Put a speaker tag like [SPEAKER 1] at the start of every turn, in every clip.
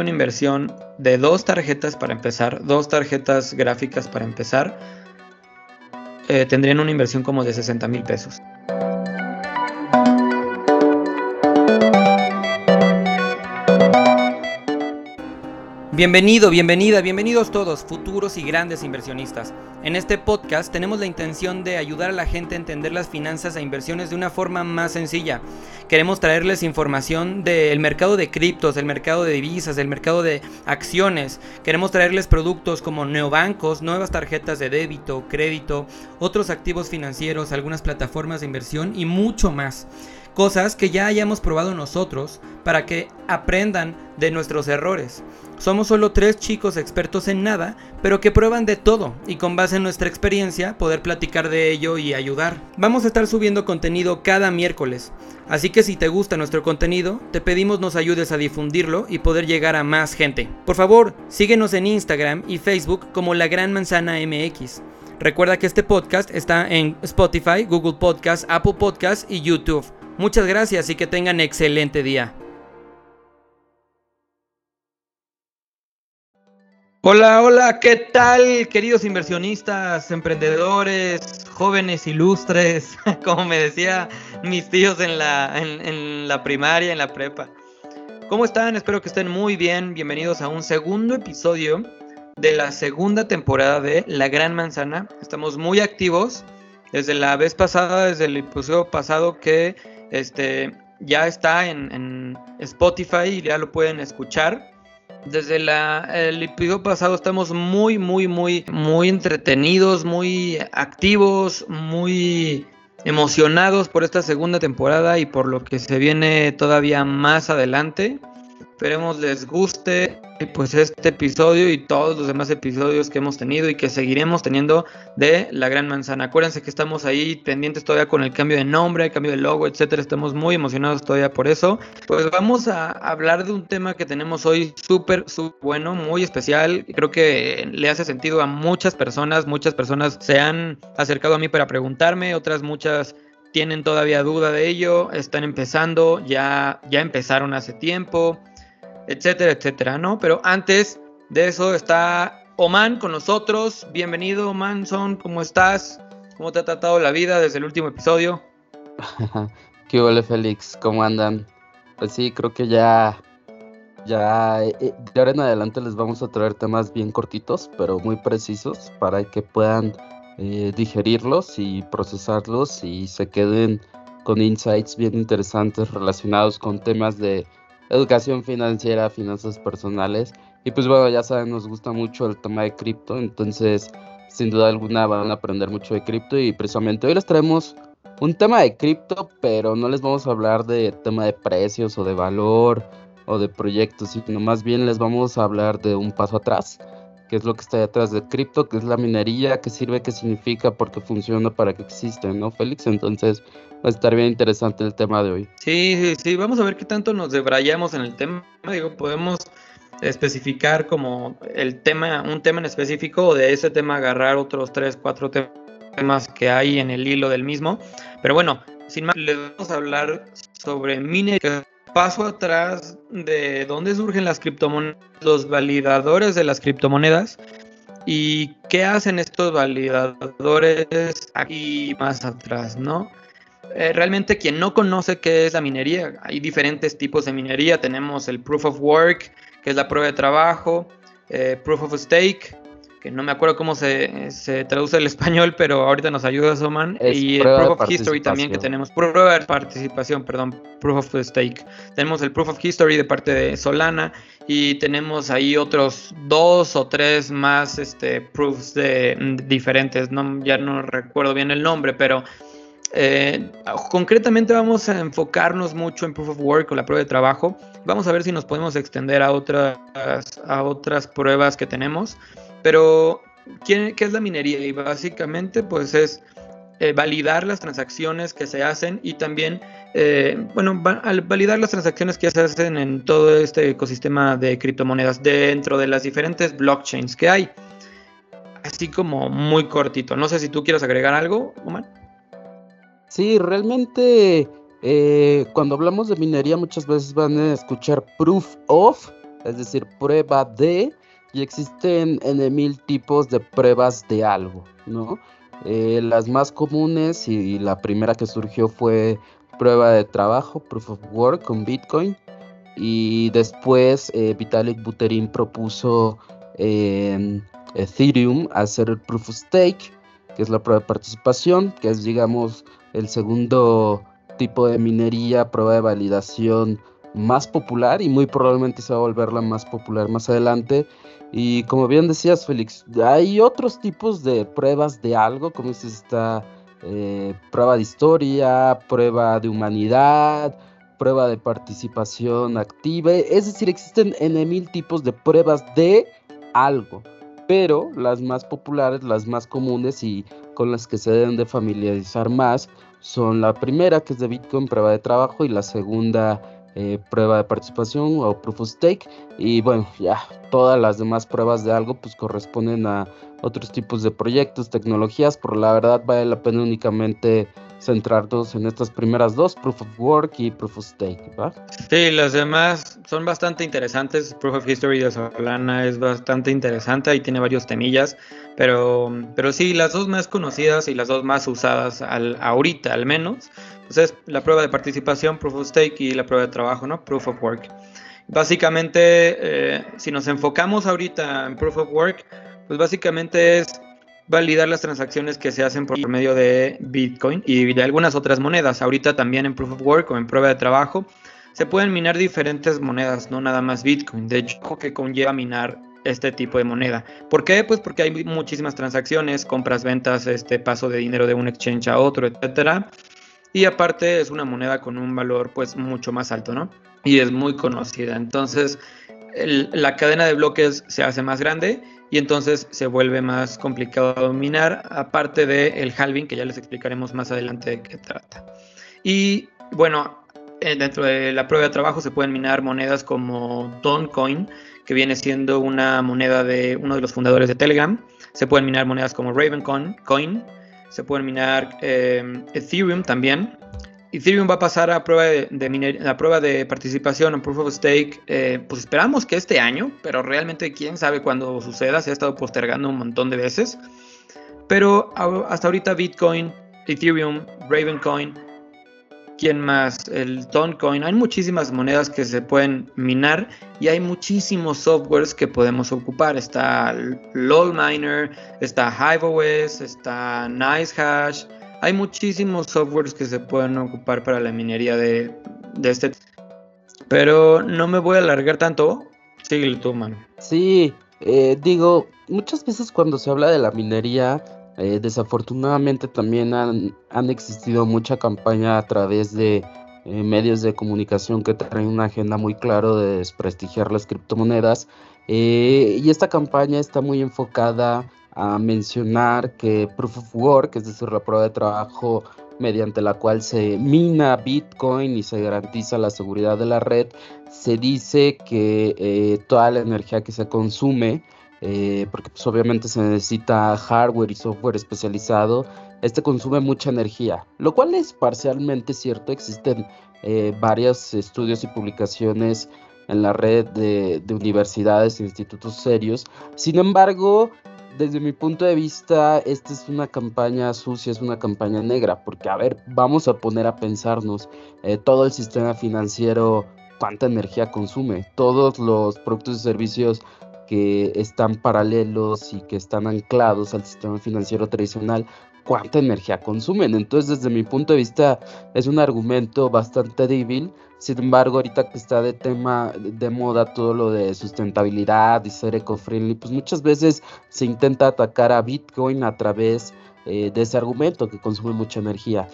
[SPEAKER 1] una inversión de dos tarjetas para empezar, dos tarjetas gráficas para empezar, eh, tendrían una inversión como de 60 mil pesos. Bienvenido, bienvenida, bienvenidos todos, futuros y grandes inversionistas. En este podcast tenemos la intención de ayudar a la gente a entender las finanzas e inversiones de una forma más sencilla. Queremos traerles información del mercado de criptos, del mercado de divisas, del mercado de acciones. Queremos traerles productos como neobancos, nuevas tarjetas de débito, crédito, otros activos financieros, algunas plataformas de inversión y mucho más cosas que ya hayamos probado nosotros para que aprendan de nuestros errores. Somos solo tres chicos expertos en nada, pero que prueban de todo y con base en nuestra experiencia poder platicar de ello y ayudar. Vamos a estar subiendo contenido cada miércoles, así que si te gusta nuestro contenido, te pedimos nos ayudes a difundirlo y poder llegar a más gente. Por favor, síguenos en Instagram y Facebook como La Gran Manzana MX. Recuerda que este podcast está en Spotify, Google Podcast, Apple Podcast y YouTube. Muchas gracias y que tengan excelente día. Hola, hola, ¿qué tal queridos inversionistas, emprendedores, jóvenes ilustres, como me decía mis tíos en la, en, la primaria, en la prepa? ¿Cómo están? Espero que estén muy bien. Bienvenidos a un segundo episodio de la segunda temporada de La Gran Manzana. Estamos muy activos desde la vez pasada, desde el episodio pasado que este, ya está en, en Spotify y ya lo pueden escuchar. Desde el episodio pasado estamos muy, muy, muy, muy entretenidos, muy activos, muy emocionados por esta segunda temporada y por lo que se viene todavía más adelante. Esperemos les guste pues este episodio y todos los demás episodios que hemos tenido y que seguiremos teniendo de La Gran Manzana. Acuérdense que estamos ahí pendientes todavía con el cambio de nombre, el cambio de logo, etcétera. Estamos muy emocionados todavía por eso. Pues vamos a hablar de un tema que tenemos hoy súper, súper bueno, muy especial. Creo que le hace sentido a muchas personas. Muchas personas se han acercado a mí para preguntarme, otras muchas tienen todavía duda de ello, están empezando, ya, ya empezaron hace tiempo etcétera, etcétera, ¿no? Pero antes de eso está Oman con nosotros. Bienvenido, Oman, ¿cómo estás? ¿Cómo te ha tratado la vida desde el último episodio?
[SPEAKER 2] ¿Qué hola, Félix? ¿Cómo andan? Pues sí, creo que ya, ya, eh, eh, de ahora en adelante les vamos a traer temas bien cortitos, pero muy precisos para que puedan eh, digerirlos y procesarlos y se queden con insights bien interesantes relacionados con temas de educación financiera, finanzas personales. Y pues bueno, ya saben, nos gusta mucho el tema de cripto, entonces sin duda alguna van a aprender mucho de cripto y precisamente hoy les traemos un tema de cripto, pero no les vamos a hablar de tema de precios o de valor o de proyectos, sino más bien les vamos a hablar de un paso atrás, que es lo que está detrás de cripto, que es la minería, qué sirve, qué significa, por qué funciona, para qué existe, ¿no, Félix? Entonces, va a estar bien interesante el tema de hoy.
[SPEAKER 1] Sí, sí, sí, vamos a ver qué tanto nos debrayamos en el tema. Digo, podemos especificar como el tema, un tema en específico, o de ese tema agarrar otros tres, cuatro temas que hay en el hilo del mismo. Pero bueno, sin más, les vamos a hablar sobre minería. Paso atrás de dónde surgen las criptomonedas, los validadores de las criptomonedas y qué hacen estos validadores aquí más atrás, ¿no? Eh, realmente quien no conoce qué es la minería, hay diferentes tipos de minería. Tenemos el proof of work, que es la prueba de trabajo, eh, proof of stake, que no me acuerdo cómo se, traduce el español, pero ahorita nos ayuda Soman. y el proof of history también que tenemos. Prueba de participación, perdón, proof of stake. Tenemos el proof of history de parte de Solana y tenemos ahí otros dos o tres más este, proofs de, diferentes. No, ya no recuerdo bien el nombre, pero eh, concretamente vamos a enfocarnos mucho en Proof of Work o la prueba de trabajo. Vamos a ver si nos podemos extender a otras, pruebas que tenemos. Pero, ¿qué, es la minería? Y básicamente, pues es eh, validar las transacciones que se hacen y también, eh, bueno, al validar las transacciones que se hacen en todo este ecosistema de criptomonedas dentro de las diferentes blockchains que hay. Así como muy cortito. No sé si tú quieres agregar algo, Omar.
[SPEAKER 2] Sí, realmente eh, cuando hablamos de minería muchas veces van a escuchar proof of es decir, prueba de, y existen en mil tipos de pruebas de algo, ¿no? Eh, las más comunes y la primera que surgió fue prueba de trabajo, proof of work con Bitcoin. Y después eh, Vitalik Buterin propuso en Ethereum hacer el proof of stake, que es la prueba de participación, que es digamos el segundo tipo de minería, prueba de validación más popular y muy probablemente se va a volver la más popular más adelante. Y como bien decías, Félix, hay otros tipos de pruebas de algo, como es esta eh, prueba de historia, prueba de humanidad, prueba de participación activa. Es decir, existen en mil tipos de pruebas de algo, pero las más populares, las más comunes y con las que se deben de familiarizar más son la primera, que es de Bitcoin, prueba de trabajo, y la segunda, eh, prueba de participación o proof of stake. Y bueno, ya todas las demás pruebas de algo pues corresponden a otros tipos de proyectos, tecnologías, pero la verdad vale la pena únicamente centrarnos en estas primeras dos, Proof of Work y Proof of Stake, ¿va?
[SPEAKER 1] Sí, las demás son bastante interesantes. Proof of History de Solana es bastante interesante y tiene varios temillas, pero, pero sí, las dos más conocidas y las dos más usadas al, ahorita al menos, pues es la prueba de participación, Proof of Stake, y la prueba de trabajo, ¿no? Proof of Work. Básicamente, eh, si nos enfocamos ahorita en Proof of Work, pues básicamente es validar las transacciones que se hacen por medio de Bitcoin y de algunas otras monedas. Ahorita también en Proof of Work o en prueba de trabajo se pueden minar diferentes monedas, no nada más Bitcoin. De hecho, que conlleva minar este tipo de moneda. ¿Por qué? Pues porque hay muchísimas transacciones, compras, ventas, este paso de dinero de un exchange a otro, etcétera. Y aparte es una moneda con un valor pues mucho más alto, ¿no? Y es muy conocida. Entonces, la cadena de bloques se hace más grande y entonces se vuelve más complicado dominar, aparte del el halving, que ya les explicaremos más adelante de qué trata. Y bueno, eh, dentro de la prueba de trabajo se pueden minar monedas como Dogecoin, que viene siendo una moneda de uno de los fundadores de Telegram. Se pueden minar monedas como Ravencoin, Coin, se pueden minar eh, Ethereum también, Ethereum va a pasar a prueba de, prueba de participación en Proof of Stake, eh, pues esperamos que este año, pero realmente quién sabe cuándo suceda, se ha estado postergando un montón de veces. Pero hasta ahorita Bitcoin, Ethereum, Ravencoin, ¿quién más? El Toncoin, hay muchísimas monedas que se pueden minar y hay muchísimos softwares que podemos ocupar. Está LOL Miner, está HiveOS, está NiceHash hay muchísimos softwares que se pueden ocupar para la minería de, este. Pero no me voy a alargar tanto. Síguelo tú, man.
[SPEAKER 2] Sí, eh, digo, muchas veces cuando se habla de la minería, eh, desafortunadamente también han, han, existido mucha campaña a través de eh, medios de comunicación que traen una agenda muy clara de desprestigiar las criptomonedas. y esta campaña está muy enfocada a mencionar que Proof of Work, es decir, la prueba de trabajo mediante la cual se mina Bitcoin y se garantiza la seguridad de la red, se dice que eh, toda la energía que se consume, eh, porque pues, obviamente se necesita hardware y software especializado, este consume mucha energía, lo cual es parcialmente cierto, existen eh, varios estudios y publicaciones en la red de universidades e institutos serios, sin embargo, desde mi punto de vista, esta es una campaña sucia, es una campaña negra, porque a ver, vamos a poner a pensarnos, eh, todo el sistema financiero, cuánta energía consume, todos los productos y servicios que están paralelos y que están anclados al sistema financiero tradicional, cuánta energía consumen. Entonces, desde mi punto de vista, es un argumento bastante débil. Sin embargo, ahorita que está de tema de moda todo lo de sustentabilidad y ser eco-friendly, pues muchas veces se intenta atacar a Bitcoin a través eh, de ese argumento que consume mucha energía.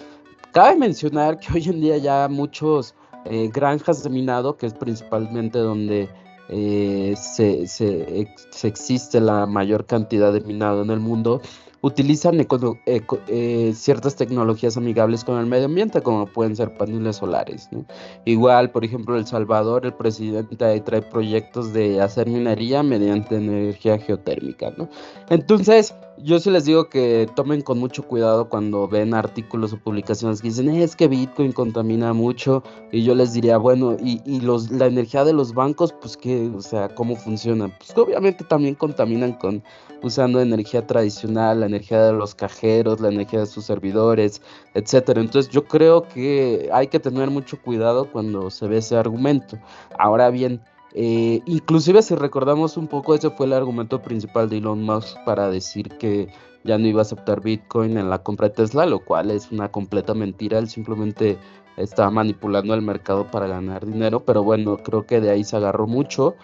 [SPEAKER 2] Cabe mencionar que hoy en día ya muchos eh, granjas de minado, que es principalmente donde eh, se, se, existe la mayor cantidad de minado en el mundo, utilizan eh, ciertas tecnologías amigables con el medio ambiente, como pueden ser paneles solares. Igual, por ejemplo, El Salvador, el presidente trae proyectos de hacer minería mediante energía geotérmica. Entonces, yo sí les digo que tomen con mucho cuidado cuando ven artículos o publicaciones que dicen es que Bitcoin contamina mucho y yo les diría, bueno, y, y los, la energía de los bancos, pues que, o sea, ¿cómo funciona? Pues obviamente también contaminan con usando energía tradicional, la energía de los cajeros, la energía de sus servidores, etcétera. Entonces yo creo que hay que tener mucho cuidado cuando se ve ese argumento. Ahora bien, eh, inclusive si recordamos un poco, ese fue el argumento principal de Elon Musk para decir que ya no iba a aceptar Bitcoin en la compra de Tesla, lo cual es una completa mentira. Él simplemente estaba manipulando el mercado para ganar dinero, pero bueno, creo que de ahí se agarró mucho.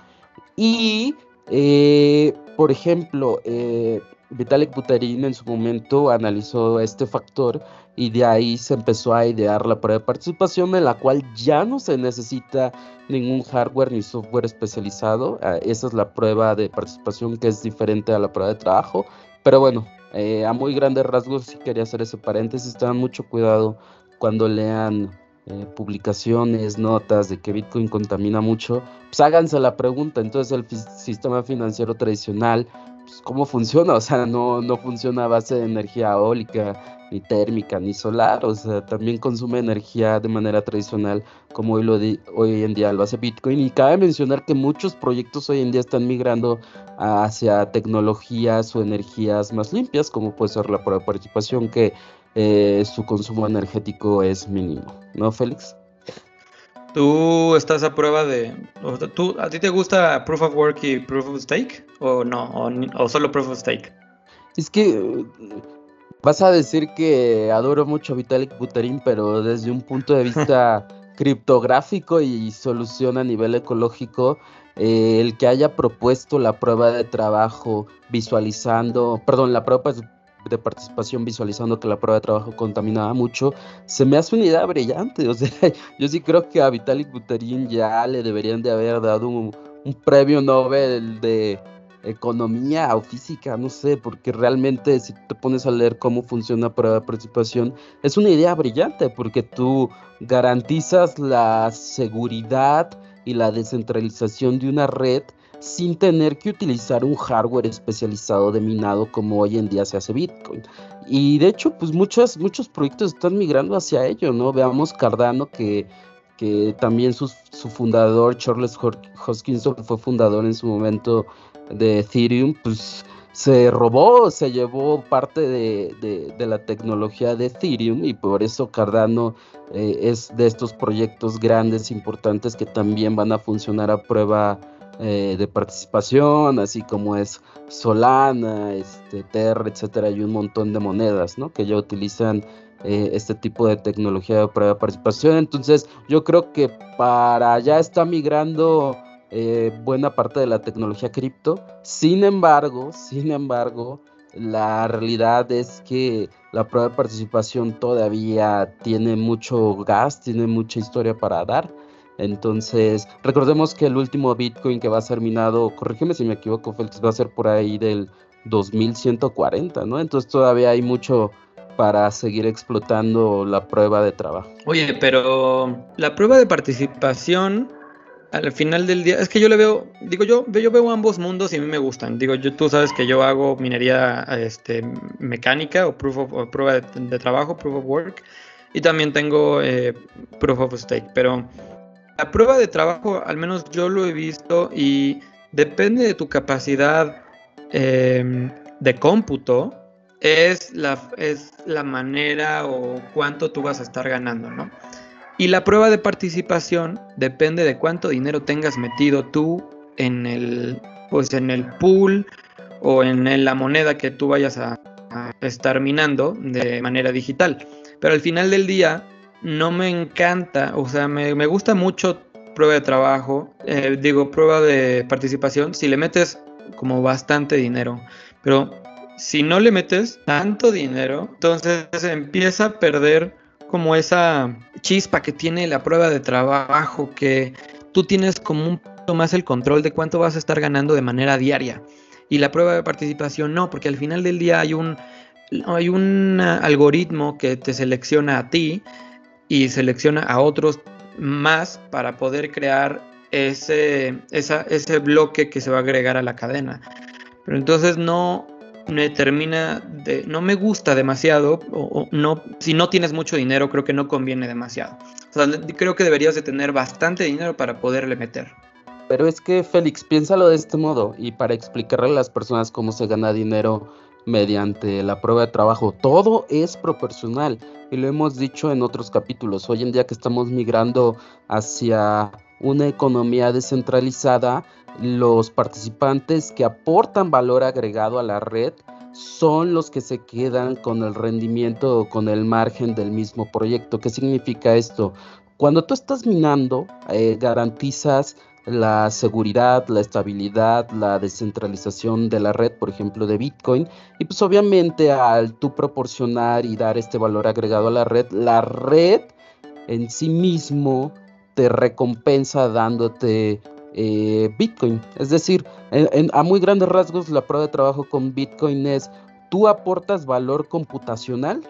[SPEAKER 2] Y, eh, por ejemplo, eh, Vitalik Buterin en su momento analizó este factor y de ahí se empezó a idear la prueba de participación en la cual ya no se necesita ningún hardware ni software especializado. Ah, esa es la prueba de participación que es diferente a la prueba de trabajo. Pero bueno, eh, a muy grandes rasgos sí quería hacer ese paréntesis. Tengan mucho cuidado cuando lean eh, publicaciones, notas de que Bitcoin contamina mucho. Pues háganse la pregunta. Entonces el sistema financiero tradicional pues, cómo funciona, o sea, no, no funciona a base de energía eólica, ni térmica, ni solar, o sea, también consume energía de manera tradicional, como hoy, lo hoy en día lo hace Bitcoin. Y cabe mencionar que muchos proyectos hoy en día están migrando hacia tecnologías o energías más limpias, como puede ser la participación, que eh, su consumo energético es mínimo, ¿no, Félix?
[SPEAKER 1] ¿Tú estás a prueba de... ¿tú, ¿A ti te gusta Proof of Work y Proof of Stake? ¿O no? ¿O, solo Proof of Stake?
[SPEAKER 2] Es que vas a decir que adoro mucho a Vitalik Buterin, pero desde un punto de vista criptográfico y solución a nivel ecológico, eh, el que haya propuesto la prueba de trabajo visualizando, perdón, la prueba de participación visualizando que la prueba de trabajo contaminaba mucho, se me hace una idea brillante. O sea, yo sí creo que a Vitalik Buterin ya le deberían de haber dado un, un premio Nobel de economía o física, no sé, porque realmente si te pones a leer cómo funciona la prueba de participación, es una idea brillante porque tú garantizas la seguridad y la descentralización de una red sin tener que utilizar un hardware especializado de minado como hoy en día se hace Bitcoin. Y de hecho, pues muchos, muchos proyectos están migrando hacia ello, ¿no? Veamos Cardano que, que también su, fundador, Charles Hoskinson, fue fundador en su momento de Ethereum, pues se robó, se llevó parte de, la tecnología de Ethereum y por eso Cardano eh, es de estos proyectos grandes, importantes que también van a funcionar a prueba eh, de participación, así como es Solana, este, Terra, etcétera, y un montón de monedas, ¿no? Que ya utilizan eh, este tipo de tecnología de prueba de participación. Entonces, yo creo que para allá está migrando eh, buena parte de la tecnología cripto. Sin embargo, sin embargo, la realidad es que la prueba de participación todavía tiene mucho gas, tiene mucha historia para dar. Entonces, recordemos que el último Bitcoin que va a ser minado, corrígeme si me equivoco, Félix, va a ser por ahí del 2140, ¿no? Entonces todavía hay mucho para seguir explotando la prueba de trabajo.
[SPEAKER 1] Oye, pero la prueba de participación al final del día, es que yo le veo, digo yo, yo veo ambos mundos y a mí me gustan. Digo, yo, tú sabes que yo hago minería este, mecánica o, proof of, prueba de, trabajo, proof of work, y también tengo eh, proof of stake, pero la prueba de trabajo, al menos yo lo he visto y depende de tu capacidad em, de cómputo, es la, es la manera o cuánto tú vas a estar ganando, ¿no? Y la prueba de participación depende de cuánto dinero tengas metido tú en el, pues en el pool o en la moneda que tú vayas a estar minando de manera digital. Pero al final del día, no me encanta, o sea, me, gusta mucho prueba de trabajo, eh, digo, prueba de participación, si le metes como bastante dinero, pero si no le metes tanto dinero, entonces empieza a perder como esa chispa que tiene la prueba de trabajo, que tú tienes como un poco más el control de cuánto vas a estar ganando de manera diaria. Y la prueba de participación no, porque al final del día hay un hay un algoritmo que te selecciona a ti y selecciona a otros más para poder crear ese, ese bloque que se va a agregar a la cadena. Pero entonces no me termina de, no me gusta demasiado, o, no, si no tienes mucho dinero creo que no conviene demasiado. O sea, creo que deberías de tener bastante dinero para poderle meter.
[SPEAKER 2] Pero es que Félix, piénsalo de este modo y para explicarle a las personas cómo se gana dinero mediante la prueba de trabajo, todo es proporcional y lo hemos dicho en otros capítulos. Hoy en día que estamos migrando hacia una economía descentralizada, los participantes que aportan valor agregado a la red son los que se quedan con el rendimiento o con el margen del mismo proyecto. ¿Qué significa esto? Cuando tú estás minando, eh, garantizas la seguridad, la estabilidad, la descentralización de la red, por ejemplo, de Bitcoin. Y pues obviamente al tú proporcionar y dar este valor agregado a la red, la red en sí mismo te recompensa dándote eh, Bitcoin. Es decir, a muy grandes rasgos la prueba de trabajo con Bitcoin es tú aportas valor computacional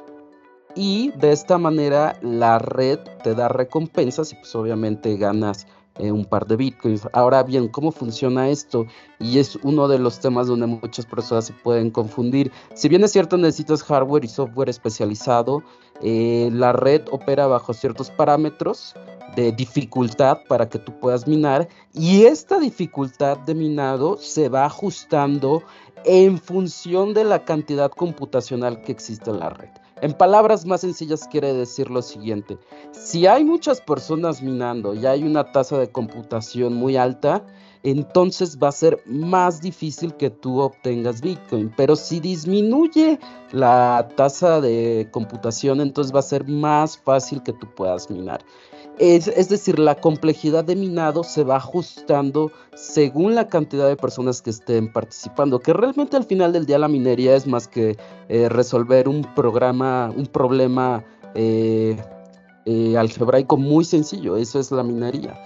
[SPEAKER 2] y de esta manera la red te da recompensas y pues obviamente ganas eh, un par de bitcoins. Ahora bien, ¿cómo funciona esto? Y es uno de los temas donde muchas personas se pueden confundir. Si bien es cierto, necesitas hardware y software especializado, eh, la red opera bajo ciertos parámetros de dificultad para que tú puedas minar y esta dificultad de minado se va ajustando en función de la cantidad computacional que existe en la red. En palabras más sencillas quiere decir lo siguiente, si hay muchas personas minando y hay una tasa de computación muy alta, entonces va a ser más difícil que tú obtengas Bitcoin. Pero si disminuye la tasa de computación, entonces va a ser más fácil que tú puedas minar. Es, decir, la complejidad de minado se va ajustando según la cantidad de personas que estén participando, que realmente al final del día la minería es más que eh, resolver un programa, un problema eh, eh, algebraico muy sencillo, eso es la minería.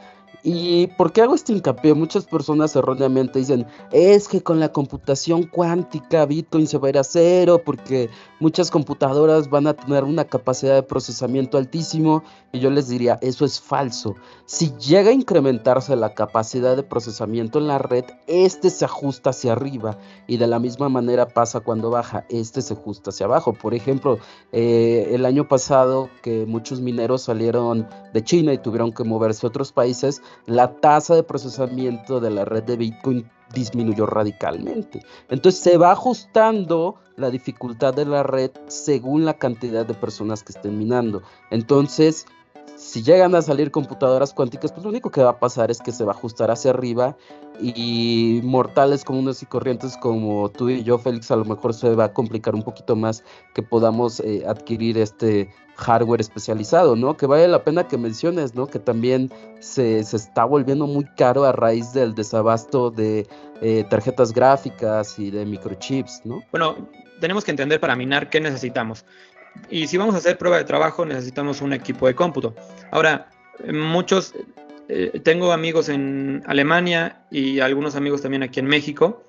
[SPEAKER 2] ¿Y por qué hago este hincapié? Muchas personas erróneamente dicen, es que con la computación cuántica Bitcoin se va a ir a cero porque muchas computadoras van a tener una capacidad de procesamiento altísimo y yo les diría, eso es falso. Si llega a incrementarse la capacidad de procesamiento en la red, este se ajusta hacia arriba y de la misma manera pasa cuando baja, este se ajusta hacia abajo. Por ejemplo, eh, el año pasado que muchos mineros salieron de China y tuvieron que moverse a otros países, la tasa de procesamiento de la red de Bitcoin disminuyó radicalmente. Entonces se va ajustando la dificultad de la red según la cantidad de personas que estén minando. Entonces, si llegan a salir computadoras cuánticas, pues lo único que va a pasar es que se va a ajustar hacia arriba y mortales comunes y corrientes como tú y yo, Félix, a lo mejor se va a complicar un poquito más que podamos eh, adquirir este hardware especializado, ¿no? Que vale la pena que menciones, ¿no? Que también se, está volviendo muy caro a raíz del desabasto de eh, tarjetas gráficas y de microchips, ¿no?
[SPEAKER 1] Bueno, tenemos que entender para minar qué necesitamos. Y si vamos a hacer prueba de trabajo, necesitamos un equipo de cómputo. Ahora, muchos, eh, tengo amigos en Alemania y algunos amigos también aquí en México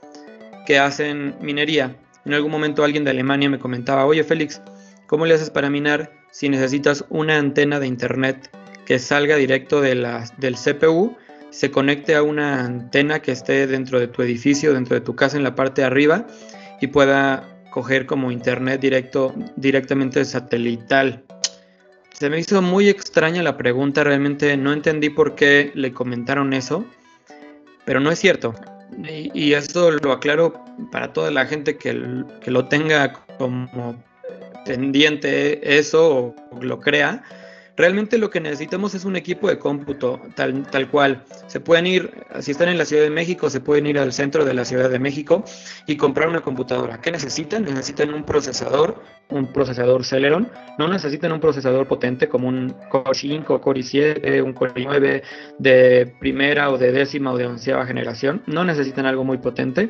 [SPEAKER 1] que hacen minería. En algún momento alguien de Alemania me comentaba, oye Félix, ¿cómo le haces para minar si necesitas una antena de internet que salga directo de la, del CPU, se conecte a una antena que esté dentro de tu edificio, dentro de tu casa en la parte de arriba y pueda coger como internet directo, directamente satelital. Se me hizo muy extraña la pregunta, realmente no entendí por qué le comentaron eso, pero no es cierto. Y, esto lo aclaro para toda la gente que, que lo tenga como pendiente eso o lo crea, realmente lo que necesitamos es un equipo de cómputo tal, tal cual. Se pueden ir, si están en la Ciudad de México, se pueden ir al centro de la Ciudad de México y comprar una computadora. ¿Qué necesitan? Necesitan un procesador, un procesador Celeron. No necesitan un procesador potente como un Core 5, Core i7, un Core i9 de primera o de décima o de onceava generación. No necesitan algo muy potente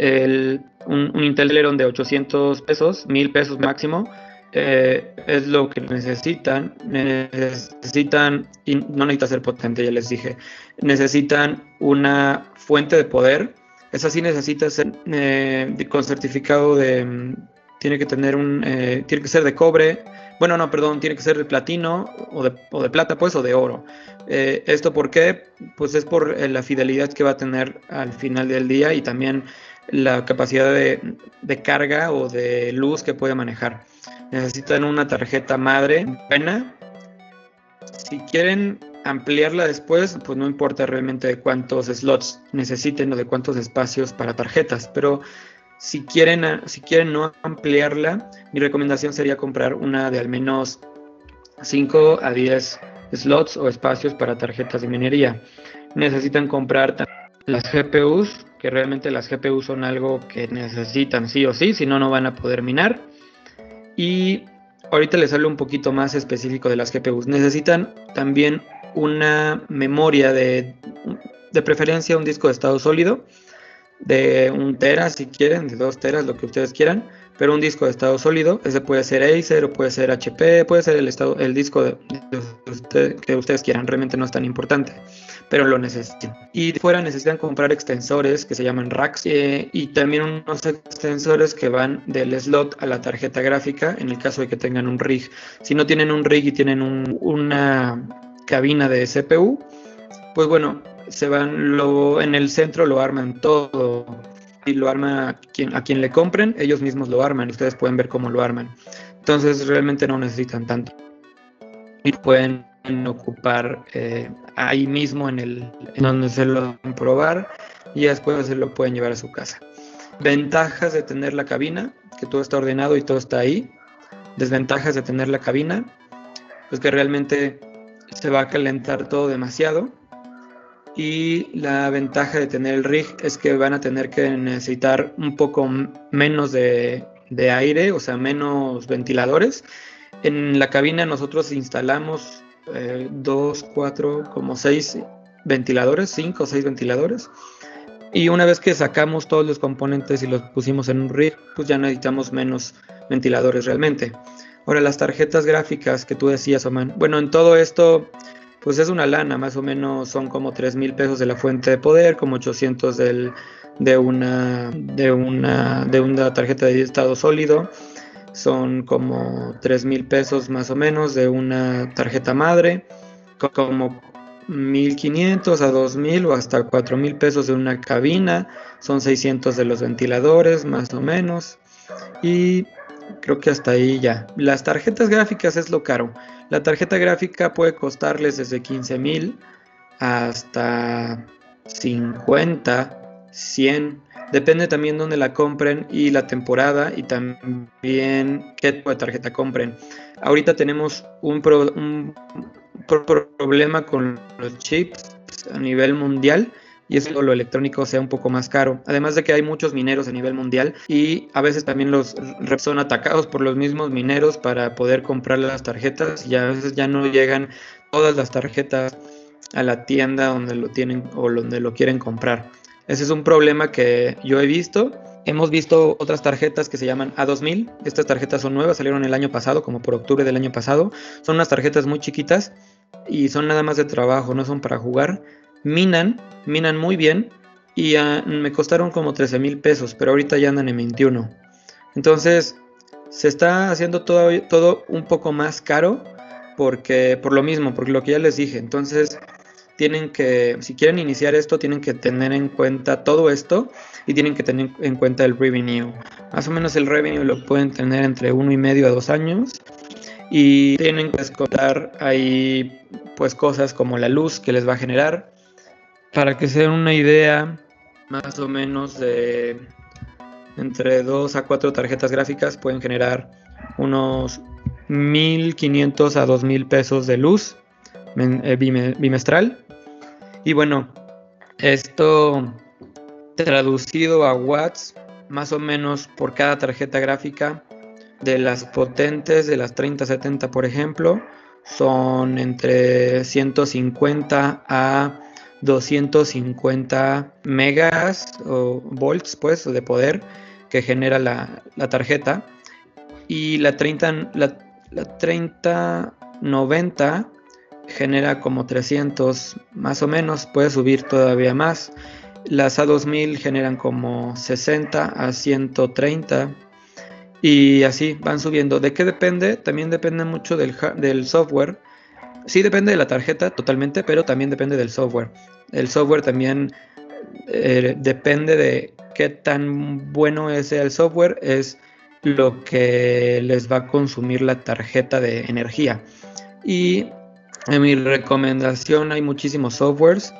[SPEAKER 1] el, un, un, Intel Celeron de 800 pesos, 1000 pesos máximo, eh, es lo que necesitan. Necesitan, y no necesita ser potente, ya les dije, necesitan una fuente de poder. Esa sí necesita ser eh, con certificado de, tiene que tener un, eh, tiene que ser de cobre, bueno, no, perdón, tiene que ser de platino o de, o de plata, pues, o de oro. Eh, ¿Esto por qué? Pues es por eh, la fidelidad que va a tener al final del día y también la capacidad de, de carga o de luz que puede manejar. Necesitan una tarjeta madre buena. Si quieren ampliarla después, pues no importa realmente cuántos slots necesiten o de cuántos espacios para tarjetas, pero si quieren, si quieren no ampliarla, mi recomendación sería comprar una de al menos 5 a 10 slots o espacios para tarjetas de minería. Necesitan comprar las GPUs, que realmente las GPUs son algo que necesitan sí o sí, si no, no van a poder minar. Y ahorita les hablo un poquito más específico de las GPUs. Necesitan también una memoria de, de preferencia un disco de estado sólido de un tera si quieren, de dos teras, lo que ustedes quieran, pero un disco de estado sólido, ese puede ser Acer o puede ser HP, puede ser el, estado, el disco que ustedes quieran, realmente no es tan importante, pero lo necesitan. Y fuera necesitan comprar extensores que se llaman racks eh, y también unos extensores que van del slot a la tarjeta gráfica en el caso de que tengan un rig. Si no tienen un rig y tienen una cabina de CPU, pues bueno, se van lo, en el centro lo arman todo y lo arma quien, a quien le compren, ellos mismos lo arman, ustedes pueden ver cómo lo arman. Entonces realmente no necesitan tanto. Y pueden ocupar eh, ahí mismo en el en donde se lo pueden probar y después se lo pueden llevar a su casa. Ventajas de tener la cabina, que todo está ordenado y todo está ahí. Desventajas de tener la cabina, pues que realmente se va a calentar todo demasiado y la ventaja de tener el rig es que van a tener que necesitar un poco menos de, aire, o sea, menos ventiladores. En la cabina nosotros instalamos eh, dos, cuatro, como seis ventiladores, cinco o seis ventiladores. Y una vez que sacamos todos los componentes y los pusimos en un rig, pues ya necesitamos menos ventiladores realmente. Ahora, las tarjetas gráficas que tú decías, Oman. Bueno, en todo esto pues es una lana, más o menos son como 3 mil pesos de la fuente de poder, como 800 del, de, una, de, una, de una tarjeta de estado sólido, son como 3 mil pesos más o menos de una tarjeta madre, como 1500 a 2000 o hasta 4000 pesos de una cabina, son 600 de los ventiladores más o menos, y creo que hasta ahí ya. Las tarjetas gráficas es lo caro. La tarjeta gráfica puede costarles desde 15 mil hasta 50, 100. Depende también dónde la compren y la temporada y también qué tipo de tarjeta compren. Ahorita tenemos un, problema con los chips a nivel mundial y eso lo electrónico sea un poco más caro. Además de que hay muchos mineros a nivel mundial y a veces también los son atacados por los mismos mineros para poder comprar las tarjetas y a veces ya no llegan todas las tarjetas a la tienda donde lo tienen o donde lo quieren comprar. Ese es un problema que yo he visto. Hemos visto otras tarjetas que se llaman A2000. Estas tarjetas son nuevas, salieron el año pasado, como por octubre del año pasado. Son unas tarjetas muy chiquitas y son nada más de trabajo, no son para jugar minan, minan muy bien y uh, me costaron como 13 mil pesos, pero ahorita ya andan en 21. Entonces se está haciendo todo, todo un poco más caro porque por lo mismo, porque lo que ya les dije. Entonces tienen que, si quieren iniciar esto, tienen que tener en cuenta todo esto y tienen que tener en cuenta el revenue. Más o menos el revenue lo pueden tener entre uno y medio a dos años y tienen que descontar ahí pues cosas como la luz que les va a generar, para que se den una idea más o menos de entre 2 a 4 tarjetas gráficas pueden generar unos 1500 a 2000 pesos de luz bimestral. Y bueno, esto traducido a watts, más o menos por cada tarjeta gráfica de las potentes, de las 3070 por ejemplo, son entre 150 a 250 megas o volts pues de poder que genera la, tarjeta y la 30 la, la 3090 genera como 300 más o menos puede subir todavía más las A2000 generan como 60 a 130 Y así van subiendo. ¿De qué depende? También depende mucho del, del software. Sí depende de la tarjeta totalmente, pero también depende del software. El software también eh, depende de qué tan bueno es el software, es lo que les va a consumir la tarjeta de energía. Y en mi recomendación hay muchísimos softwares.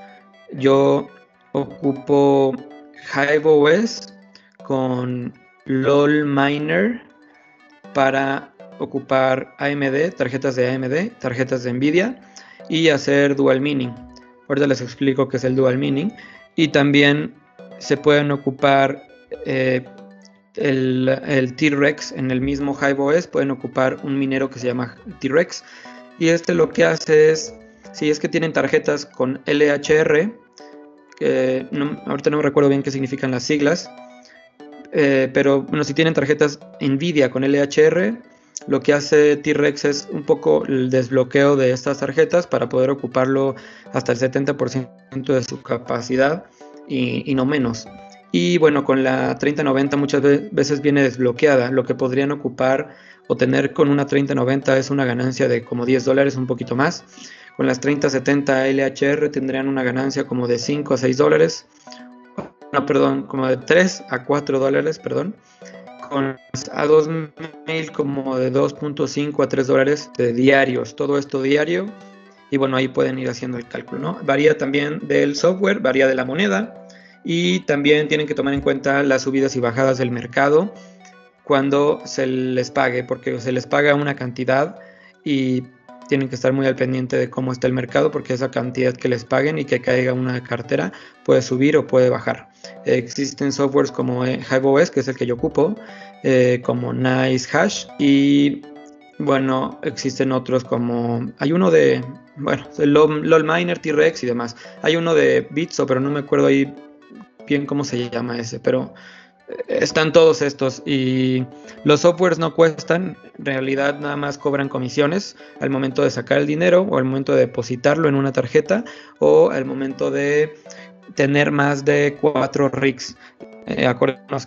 [SPEAKER 1] Yo ocupo HiveOS con LOL Miner para ocupar AMD, tarjetas de AMD, tarjetas de Nvidia y hacer dual mining. Ahorita les explico qué es el dual mining. Y también se pueden ocupar eh, el, T-Rex en el mismo HiveOS, pueden ocupar un minero que se llama T-Rex. Y este lo que hace es, si es que tienen tarjetas con LHR, que ahorita no me recuerdo bien qué significan las siglas, eh, pero bueno, si tienen tarjetas Nvidia con LHR, lo que hace T-Rex es un poco el desbloqueo de estas tarjetas para poder ocuparlo hasta el 70% de su capacidad y, no menos. Y bueno, con la 3090 muchas veces viene desbloqueada. Lo que podrían ocupar o tener con una 3090 es una ganancia de como 10 dólares, un poquito más. Con las 3070 LHR tendrían una ganancia como de 5 a 6 dólares. No, perdón, como de 3 a 4 dólares, perdón con a 2000 como de 2.5 a 3 dólares diarios, todo esto diario. Y bueno, ahí pueden ir haciendo el cálculo, ¿no? Varía también del software, varía de la moneda y también tienen que tomar en cuenta las subidas y bajadas del mercado cuando se les pague, porque se les paga una cantidad y tienen que estar muy al pendiente de cómo está el mercado porque esa cantidad que les paguen y que caiga una cartera puede subir o puede bajar. existen softwares como eh, HiveOS, que es el que yo ocupo, eh, como Nice Hash y bueno, existen otros como hay uno de bueno, LOL, Miner, T-Rex y demás. Hay uno de Bitso, pero no me acuerdo ahí bien cómo se llama ese, pero están todos estos y los softwares no cuestan, en realidad nada más cobran comisiones al momento de sacar el dinero o al momento de depositarlo en una tarjeta o al momento de tener más de cuatro rigs. Eh,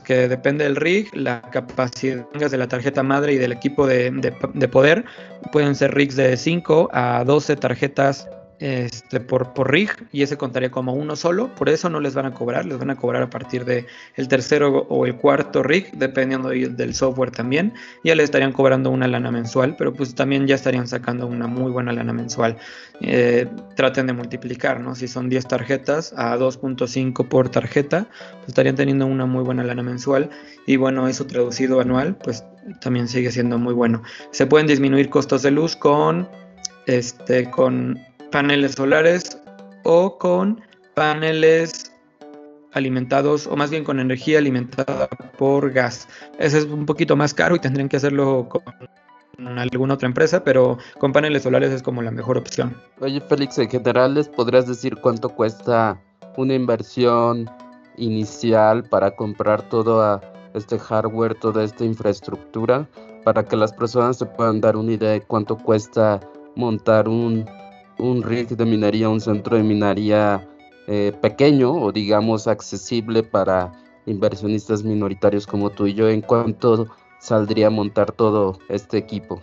[SPEAKER 1] que depende del rig, la capacidad de la tarjeta madre y del equipo de, de poder. Pueden ser rigs de 5 a 12 tarjetas este, por, por rig y ese contaría como uno solo, por eso no les van a cobrar, les van a cobrar a partir del el tercero o el cuarto rig, dependiendo del software también, ya le estarían cobrando una lana mensual, pero pues también ya estarían sacando una muy buena lana mensual. Eh, traten de multiplicar, ¿no? Si son 10 tarjetas a 2.5 por tarjeta, pues estarían teniendo una muy buena lana mensual y bueno, eso traducido anual, pues también sigue siendo muy bueno. Se pueden disminuir costos de luz con este con paneles solares o con paneles alimentados o más bien con energía alimentada por gas. Ese es un poquito más caro y tendrían que hacerlo con alguna otra empresa, pero con paneles solares es como la mejor opción.
[SPEAKER 2] Oye Félix, en general les podrías decir cuánto cuesta una inversión inicial para comprar todo este hardware, toda esta infraestructura, para que las personas se puedan dar una idea de cuánto cuesta montar un un rig de minería, un centro de minería eh, pequeño o digamos accesible para inversionistas minoritarios como tú y yo, ¿en cuánto saldría a montar todo este equipo?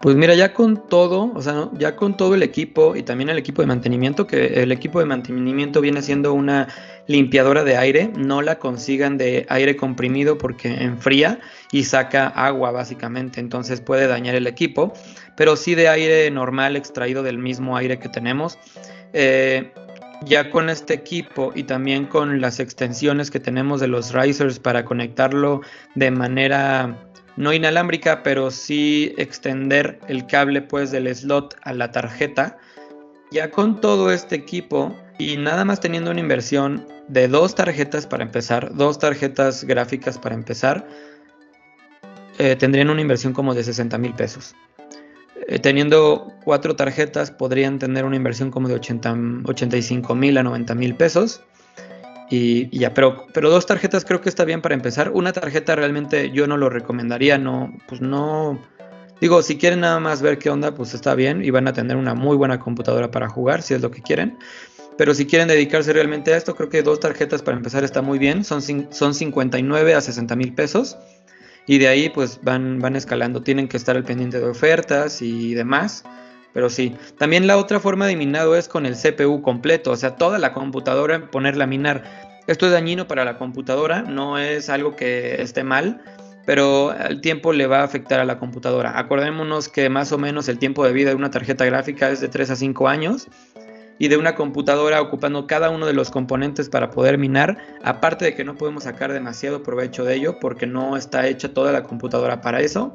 [SPEAKER 1] Pues mira, ya con todo, o sea, ya con todo el equipo y también el equipo de mantenimiento, que el equipo de mantenimiento viene siendo una limpiadora de aire, no la consigan de aire comprimido porque enfría y saca agua básicamente, entonces puede dañar el equipo, pero sí de aire normal extraído del mismo aire que tenemos. Eh, ya con este equipo y también con las extensiones que tenemos de los risers para conectarlo de manera no inalámbrica, pero sí extender el cable pues del slot a la tarjeta. Ya con todo este equipo y nada más teniendo una inversión de dos tarjetas para empezar, dos tarjetas gráficas para empezar, eh, tendrían una inversión como de 60 mil pesos. Eh, teniendo cuatro tarjetas podrían tener una inversión como de 80, 85 mil a 90 mil pesos. Y, ya, pero, pero dos tarjetas creo que está bien para empezar. Una tarjeta realmente yo no lo recomendaría, no, pues no. Digo, si quieren nada más ver qué onda, pues está bien y van a tener una muy buena computadora para jugar, si es lo que quieren. Pero si quieren dedicarse realmente a esto, creo que dos tarjetas para empezar está muy bien. Son, son 59 a 60 mil pesos. Y de ahí pues van, van escalando. Tienen que estar al pendiente de ofertas y demás. Pero sí, también la otra forma de minado es con el CPU completo, o sea, toda la computadora ponerla a minar. Esto es dañino para la computadora, no es algo que esté mal, pero el tiempo le va a afectar a la computadora. Acordémonos que más o menos el tiempo de vida de una tarjeta gráfica es de 3 a 5 años y de una computadora ocupando cada uno de los componentes para poder minar, aparte de que no podemos sacar demasiado provecho de ello porque no está hecha toda la computadora para eso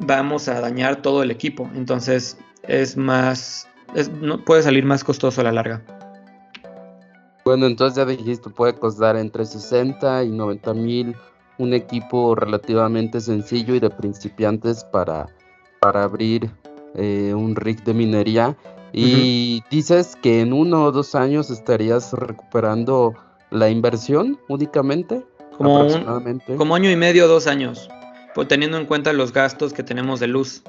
[SPEAKER 1] vamos a dañar todo el equipo. Entonces es más, no, puede salir más costoso a la larga.
[SPEAKER 2] Bueno, entonces ya dijiste, puede costar entre 60 y 90 mil un equipo relativamente sencillo y de principiantes para, para abrir eh, un rig de minería. Y dices que en uno o dos años estarías recuperando la inversión únicamente.
[SPEAKER 1] Como, como año y medio, dos años teniendo en cuenta los gastos que tenemos de luz.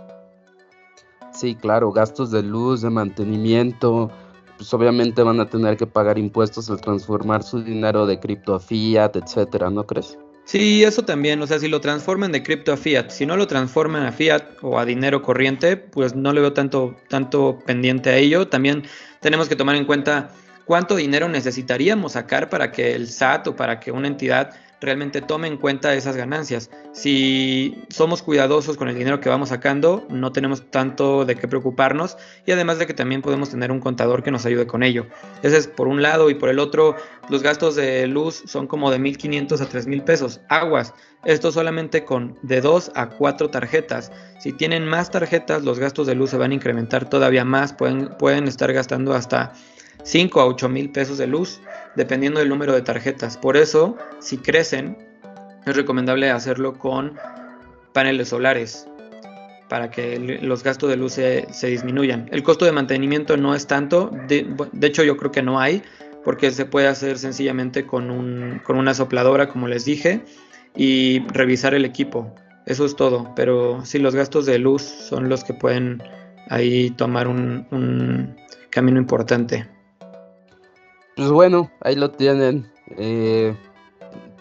[SPEAKER 2] Sí, claro, gastos de luz, de mantenimiento, pues obviamente van a tener que pagar impuestos al transformar su dinero de cripto a fiat, etcétera, ¿no crees?
[SPEAKER 1] Sí, eso también, o sea, si lo transforman de cripto a fiat, si no lo transforman a fiat o a dinero corriente, pues no le veo tanto, tanto pendiente a ello. También tenemos que tomar en cuenta cuánto dinero necesitaríamos sacar para que el SAT o para que una entidad realmente tome en cuenta esas ganancias. Si somos cuidadosos con el dinero que vamos sacando, no tenemos tanto de qué preocuparnos y además de que también podemos tener un contador que nos ayude con ello. Ese es por un lado y por el otro, los gastos de luz son como de 1.500 a 3.000 pesos. Aguas, esto solamente con de 2 a 4 tarjetas. Si tienen más tarjetas, los gastos de luz se van a incrementar todavía más, pueden, pueden estar gastando hasta 5 a 8 mil pesos de luz, dependiendo del número de tarjetas. Por eso, si crecen, es recomendable hacerlo con paneles solares para que los gastos de luz se, disminuyan. El costo de mantenimiento no es tanto, de, hecho yo creo que no hay, porque se puede hacer sencillamente con, un, con una sopladora, como les dije, y revisar el equipo. Eso es todo, pero sí los gastos de luz son los que pueden ahí tomar un camino importante.
[SPEAKER 2] Pues bueno, ahí lo tienen. Eh,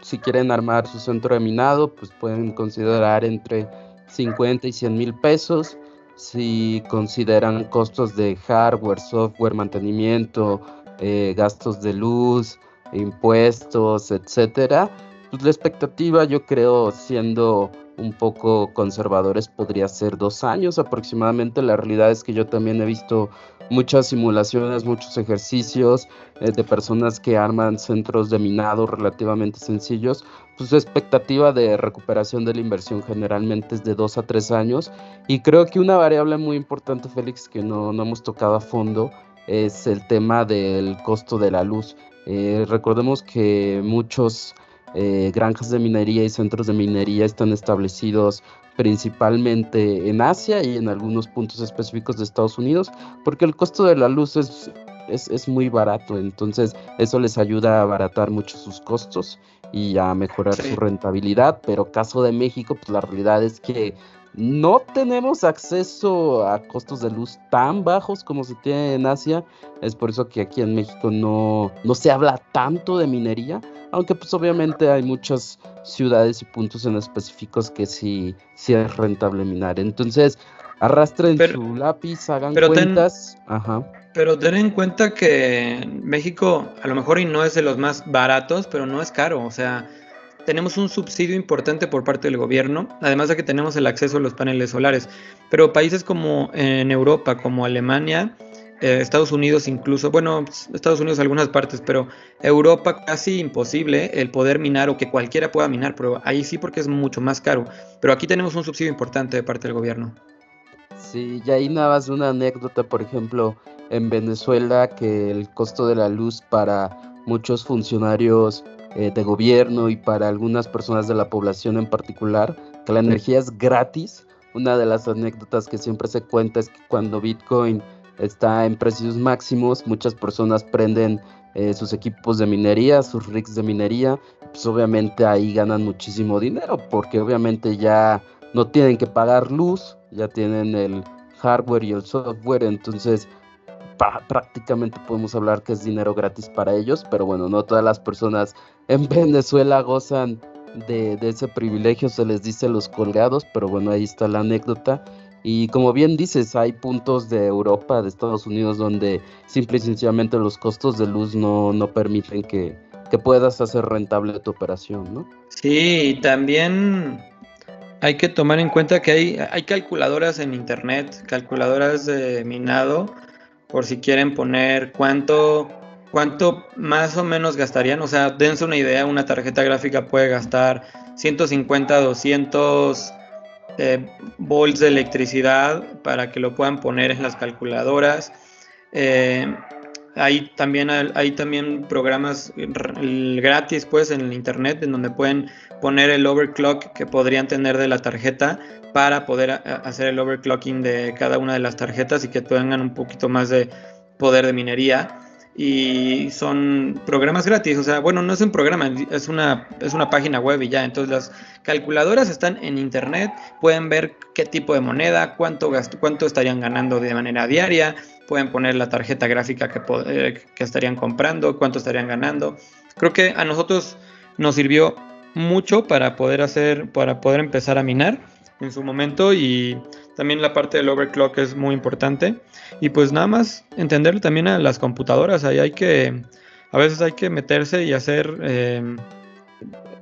[SPEAKER 2] si quieren armar su centro de minado, pues pueden considerar entre 50 y 100 mil pesos. Si consideran costos de hardware, software, mantenimiento, eh, gastos de luz, impuestos, etcétera, pues la expectativa, yo creo, siendo un poco conservadores, podría ser dos años aproximadamente. La realidad es que yo también he visto muchas simulaciones, muchos ejercicios eh, de personas que arman centros de minado relativamente sencillos, pues su expectativa de recuperación de la inversión generalmente es de dos a tres años y creo que una variable muy importante, Félix, que no, no hemos tocado a fondo es el tema del costo de la luz. Eh, recordemos que muchos eh, granjas de minería y centros de minería están establecidos principalmente en Asia y en algunos puntos específicos de Estados Unidos, porque el costo de la luz es, es, muy barato, entonces eso les ayuda a abaratar mucho sus costos y a mejorar su rentabilidad, pero caso de México, pues la realidad es que no tenemos acceso a costos de luz tan bajos como se tiene en Asia. Es por eso que aquí en México no, no se habla tanto de minería. Aunque pues obviamente hay muchas ciudades y puntos en específicos que sí, sí es rentable minar. Entonces, arrastren su lápiz, hagan cuentas. Ajá.
[SPEAKER 1] Pero ten en cuenta que México a lo mejor y no es de los más baratos, pero no es caro. O sea, tenemos un subsidio importante por parte del gobierno, además de que tenemos el acceso a los paneles solares. Pero países como en Europa, como Alemania, eh, Estados Unidos incluso, bueno, Estados Unidos algunas partes, pero Europa casi imposible el poder minar o que cualquiera pueda minar, pero ahí sí porque es mucho más caro. Pero aquí tenemos un subsidio importante de parte del gobierno.
[SPEAKER 2] Sí, y ahí nada más una anécdota, por ejemplo, en Venezuela que el costo de la luz para muchos funcionarios eh, de gobierno y para algunas personas de la población en particular, que la energía es gratis. Una de las anécdotas que siempre se cuenta es que cuando Bitcoin está en precios máximos, muchas personas prenden eh, sus equipos de minería, sus rigs de minería, pues obviamente ahí ganan muchísimo dinero, porque obviamente ya no tienen que pagar luz, ya tienen el hardware y el software, entonces prácticamente podemos hablar que es dinero gratis para ellos, pero bueno, no todas las personas en Venezuela gozan de, de ese privilegio, se les dice los colgados, pero bueno, ahí está la anécdota. Y como bien dices, hay puntos de Europa, de Estados Unidos, donde simple y sencillamente los costos de luz no, no permiten que, que puedas hacer rentable tu operación, ¿no?
[SPEAKER 1] Sí, también hay que tomar en cuenta que hay, hay calculadoras en internet, calculadoras de minado, por si quieren poner cuánto, cuánto más o menos gastarían. O sea, dense una idea, una tarjeta gráfica puede gastar 150, 200 eh, volts de electricidad para que lo puedan poner en las calculadoras. Eh, hay también, hay también programas gratis pues en el internet en donde pueden poner el overclock que podrían tener de la tarjeta para poder hacer el overclocking de cada una de las tarjetas y que tengan un poquito más de poder de minería y son programas gratis, o sea, bueno, no es un programa, es una, es una página web y ya, entonces las calculadoras están en internet, pueden ver qué tipo de moneda, cuánto, gasto, cuánto estarían ganando de manera diaria, pueden poner la tarjeta gráfica que, eh, que estarían comprando, cuánto estarían ganando. Creo que a nosotros nos sirvió mucho para poder hacer, para poder empezar a minar en su momento y también la parte del overclock es muy importante. Y pues nada más entender también a las computadoras. Ahí hay que, a veces hay que meterse y hacer, eh,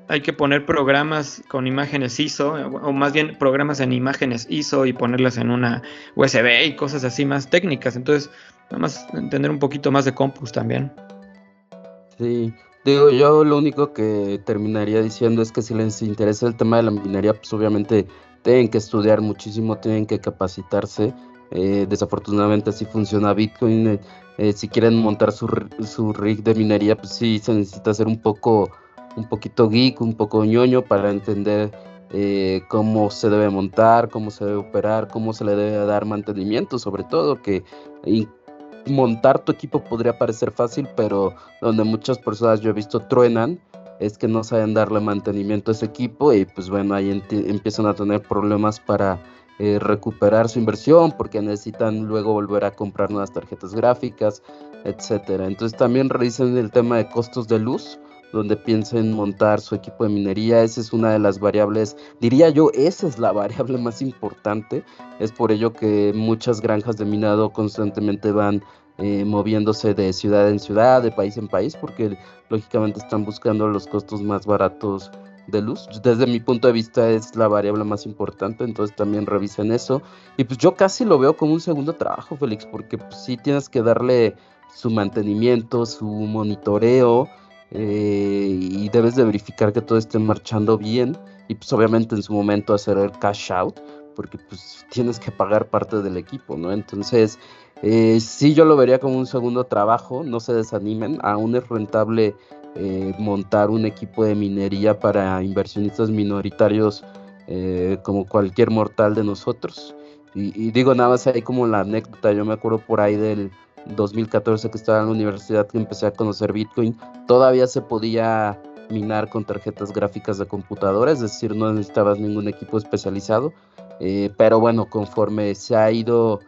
[SPEAKER 1] hay que poner programas con imágenes ISO, o más bien programas en imágenes ISO y ponerlas en una USB y cosas así más técnicas. Entonces, nada más entender un poquito más de compus también.
[SPEAKER 2] Sí, digo, yo lo único que terminaría diciendo es que si les interesa el tema de la minería, pues obviamente tienen que estudiar muchísimo, tienen que capacitarse. Eh, desafortunadamente así funciona Bitcoin. Eh, eh, si quieren montar su, su, rig de minería, pues sí se necesita ser un poco, un poquito geek, un poco ñoño para entender cómo se debe montar, cómo se debe operar, cómo se le debe dar mantenimiento, sobre todo que montar tu equipo podría parecer fácil, pero donde muchas personas yo he visto truenan es que no saben darle mantenimiento a ese equipo y pues bueno, ahí empiezan a tener problemas para eh, recuperar su inversión porque necesitan luego volver a comprar nuevas tarjetas gráficas, etcétera. Entonces también revisen el tema de costos de luz donde piensen montar su equipo de minería. Esa es una de las variables, diría yo, esa es la variable más importante. Es por ello que muchas granjas de minado constantemente van eh, moviéndose de ciudad en ciudad, de país en país, porque lógicamente están buscando los costos más baratos de luz. Desde mi punto de vista es la variable más importante, entonces también revisen eso. Y pues yo casi lo veo como un segundo trabajo, Félix, porque pues, sí tienes que darle su mantenimiento, su monitoreo, eh, y debes de verificar que todo esté marchando bien y pues obviamente en su momento hacer el cash out porque pues tienes que pagar parte del equipo, ¿no? Entonces eh, sí, yo lo vería como un segundo trabajo, no se desanimen, aún es rentable eh, montar un equipo de minería para inversionistas minoritarios eh, como cualquier mortal de nosotros. Y, digo nada más ahí como la anécdota, yo me acuerdo por ahí del 2014 que estaba en la universidad que empecé a conocer Bitcoin, todavía se podía minar con tarjetas gráficas de computadora, es decir, no necesitabas ningún equipo especializado, pero bueno, conforme se ha ido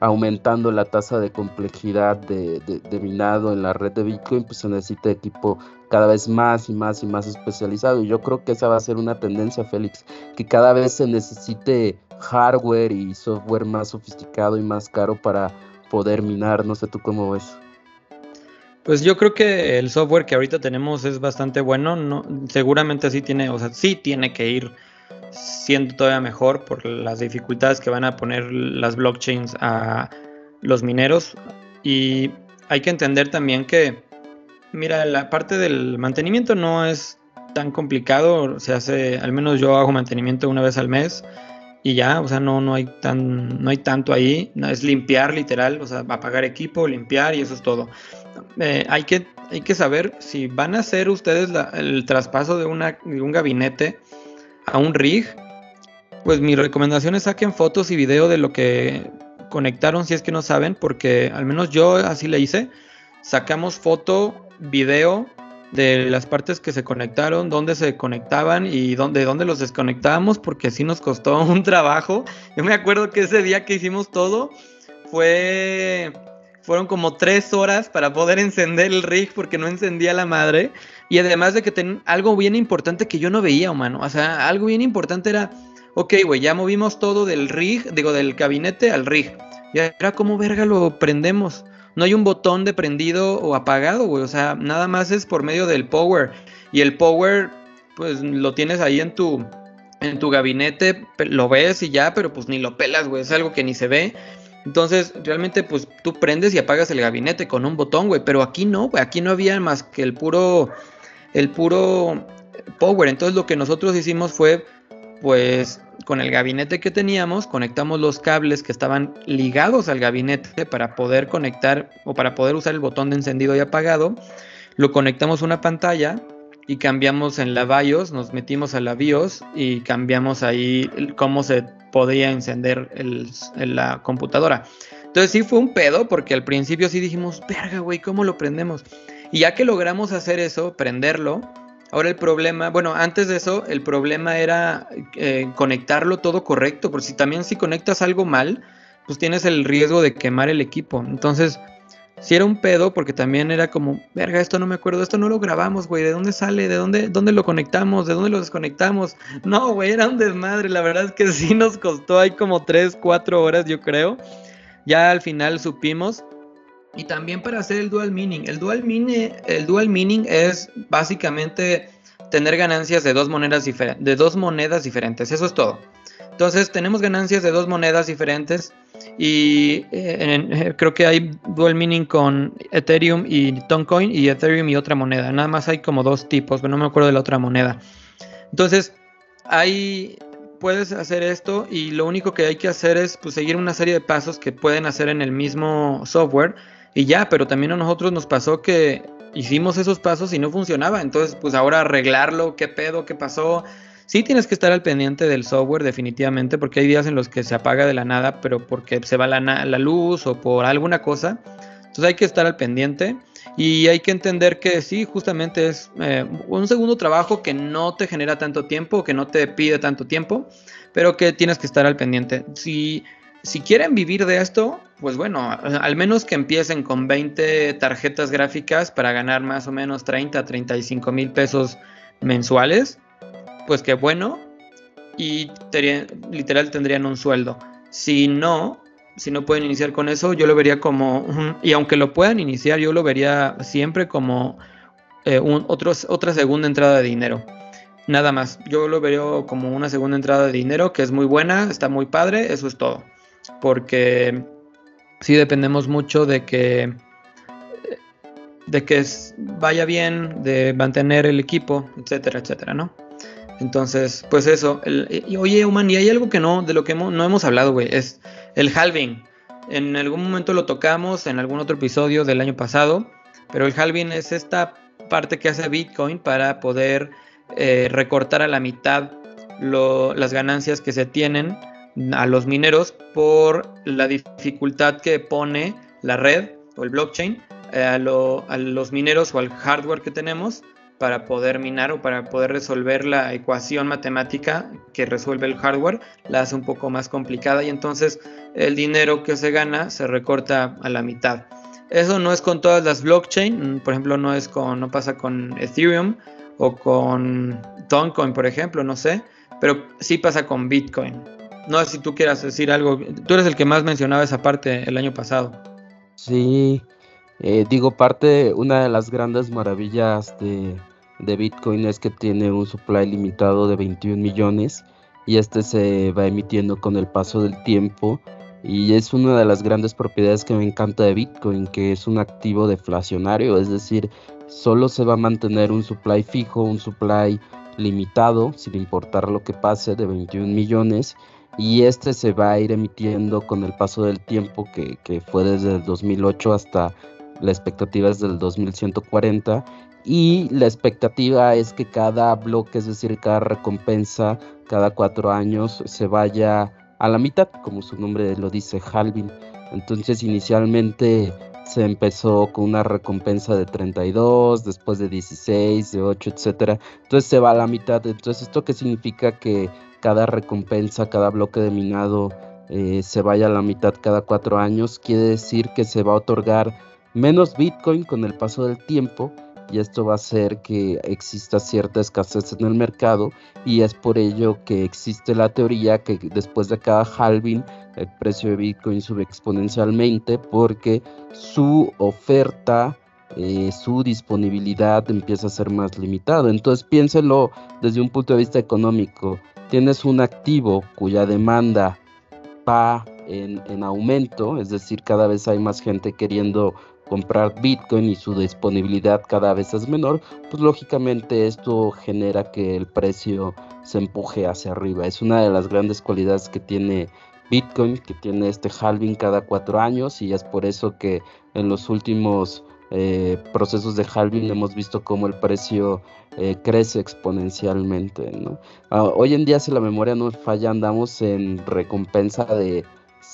[SPEAKER 2] aumentando la tasa de complejidad de, minado en la red de Bitcoin, pues se necesita equipo cada vez más y más y más especializado. Y yo creo que esa va a ser una tendencia, Félix, que cada vez se necesite hardware y software más sofisticado y más caro para poder minar. No sé tú cómo ves.
[SPEAKER 1] Pues yo creo que el software que ahorita tenemos es bastante bueno. No, seguramente sí tiene, o sea, sí tiene que ir siendo todavía mejor por las dificultades que van a poner las blockchains a los mineros. Y hay que entender también que, mira, la parte del mantenimiento no es tan complicado. Se hace, al menos yo hago mantenimiento una vez al mes y ya, o sea, no, no, hay, tan, no hay tanto ahí. Es limpiar literal, o sea, apagar equipo, limpiar y eso es todo. Eh, hay, que, hay que saber si van a hacer ustedes el traspaso de, una, de un gabinete a un rig, pues mi recomendación es saquen fotos y video de lo que conectaron si es que no saben, porque al menos yo así le hice. Sacamos foto, video de las partes que se conectaron, dónde se conectaban y dónde, dónde los desconectábamos, porque sí nos costó un trabajo. Yo me acuerdo que ese día que hicimos todo, fue fueron como tres horas para poder encender el rig porque no encendía la madre. Y además de que ten, algo bien importante que yo no veía, humano. O sea, algo bien importante era, ok, güey, ya movimos todo del rig, digo, del gabinete al rig. Y era como verga lo prendemos. No hay un botón de prendido o apagado, güey. O sea, nada más es por medio del power. Y el power, pues lo tienes ahí en tu, en tu gabinete, lo ves y ya, pero pues ni lo pelas, güey. Es algo que ni se ve. Entonces, realmente, pues tú prendes y apagas el gabinete con un botón, güey. Pero aquí no, güey. Aquí no había más que el puro. El puro power. Entonces, lo que nosotros hicimos fue. Pues con el gabinete que teníamos, conectamos los cables que estaban ligados al gabinete para poder conectar o para poder usar el botón de encendido y apagado. Lo conectamos a una pantalla y cambiamos en la BIOS, nos metimos a la BIOS y cambiamos ahí cómo se podía encender la computadora. Entonces sí fue un pedo porque al principio sí dijimos, verga, güey, ¿cómo lo prendemos? Y ya que logramos hacer eso, prenderlo, ahora el problema, bueno, antes de eso, el problema era eh, conectarlo todo correcto, porque si también si conectas algo mal, pues tienes el riesgo de quemar el equipo. Entonces, si era un pedo porque también era como, verga, esto no me acuerdo, esto no lo grabamos, güey, ¿de dónde sale? ¿De dónde, dónde lo conectamos? ¿De dónde lo desconectamos? No, güey, era un desmadre, la verdad es que sí nos costó ahí como 3, 4 horas, yo creo. Ya al final supimos. Y también para hacer el dual meaning. El dual meaning, el dual meaning es básicamente tener ganancias de dos monedas de dos monedas diferentes, eso es todo. Entonces tenemos ganancias de dos monedas diferentes y eh, eh, creo que hay dual meaning con Ethereum y Toncoin y Ethereum y otra moneda. Nada más hay como dos tipos, pero no me acuerdo de la otra moneda. Entonces, hay, puedes hacer esto y lo único que hay que hacer es pues, seguir una serie de pasos que pueden hacer en el mismo software y ya, pero también a nosotros nos pasó que hicimos esos pasos y no funcionaba. Entonces, pues ahora arreglarlo, qué pedo, qué pasó Sí tienes que estar al pendiente del software definitivamente porque hay días en los que se apaga de la nada, pero porque se va la, la luz o por alguna cosa. Entonces hay que estar al pendiente y hay que entender que sí, justamente es eh, un segundo trabajo que no te genera tanto tiempo, que no te pide tanto tiempo, pero que tienes que estar al pendiente. Si, si quieren vivir de esto, pues bueno, al menos que empiecen con 20 tarjetas gráficas para ganar más o menos 30, 35 mil pesos mensuales pues qué bueno y literal tendrían un sueldo. Si no, si no pueden iniciar con eso, yo lo vería como, y aunque lo puedan iniciar, yo lo vería siempre como eh, otra segunda entrada de dinero. Nada más, yo lo veo como una segunda entrada de dinero que es muy buena, está muy padre, eso es todo. Porque sí dependemos mucho de que de que vaya bien, de mantener el equipo, etcétera, etcétera, ¿no? Entonces, pues eso. oye, Human, y hay algo que no, de lo que no hemos hablado, güey, es el halving. En algún momento lo tocamos en algún otro episodio del año pasado, pero el halving es esta parte que hace Bitcoin para poder eh, recortar a la mitad las ganancias que se tienen a los mineros por la dificultad que pone la red o el blockchain eh, a los mineros o al hardware que tenemos para poder minar o para poder resolver la ecuación matemática que resuelve el hardware, la hace un poco más complicada y entonces el dinero que se gana se recorta a la mitad. Eso no es con todas las blockchain, por ejemplo, no es con no pasa con Ethereum o con Toncoin, por ejemplo, no sé, pero sí pasa con Bitcoin. No sé si tú quieras decir algo, tú eres el que más mencionaba esa parte el año pasado.
[SPEAKER 2] Sí, eh, digo, parte, una de las grandes maravillas de, de Bitcoin es que tiene un supply limitado de 21 millones y este se va emitiendo con el paso del tiempo y es una de las grandes propiedades que me encanta de Bitcoin, que es un activo deflacionario, es decir, solo se va a mantener un supply fijo, un supply limitado, sin importar lo que pase, de 21 millones, y este se va a ir emitiendo con el paso del tiempo, que, que fue desde el 2008 hasta la expectativa es del 2140 y la expectativa es que cada bloque, es decir, cada recompensa, cada cuatro años se vaya a la mitad, como su nombre lo dice, halving. Entonces inicialmente se empezó con una recompensa de 32, después de 16, de 8, etcétera. Entonces se va a la mitad. Entonces, ¿esto qué significa? Que cada recompensa, cada bloque de minado eh, se vaya a la mitad cada cuatro años, quiere decir que se va a otorgar menos Bitcoin con el paso del tiempo y esto va a hacer que exista cierta escasez en el mercado y es por ello que existe la teoría que después de cada halving el precio de Bitcoin sube exponencialmente porque su oferta, eh, su disponibilidad empieza a ser más limitada. Entonces piénselo desde un punto de vista económico. Tienes un activo cuya demanda va en, en aumento, es decir, cada vez hay más gente queriendo comprar Bitcoin y su disponibilidad cada vez es menor, pues lógicamente esto genera que el precio se empuje hacia arriba. Es una de las grandes cualidades que tiene Bitcoin, que tiene este halving cada cuatro años y es por eso que en los últimos eh, procesos de halving hemos visto cómo el precio eh, crece exponencialmente. Ah, hoy en día, si la memoria no falla, andamos en recompensa de